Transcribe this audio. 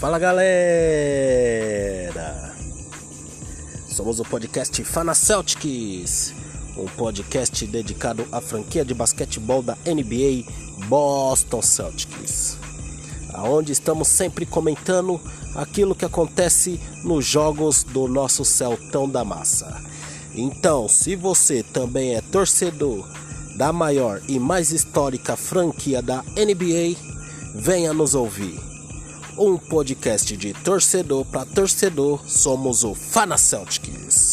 Fala galera! Somos o podcast Fana Celtics, um podcast dedicado à franquia de basquetebol da NBA Boston Celtics, aonde estamos sempre comentando aquilo que acontece nos jogos do nosso Celtão da Massa. Então, se você também é torcedor da maior e mais histórica franquia da NBA, venha nos ouvir um podcast de torcedor para torcedor, somos o Fana Celtics.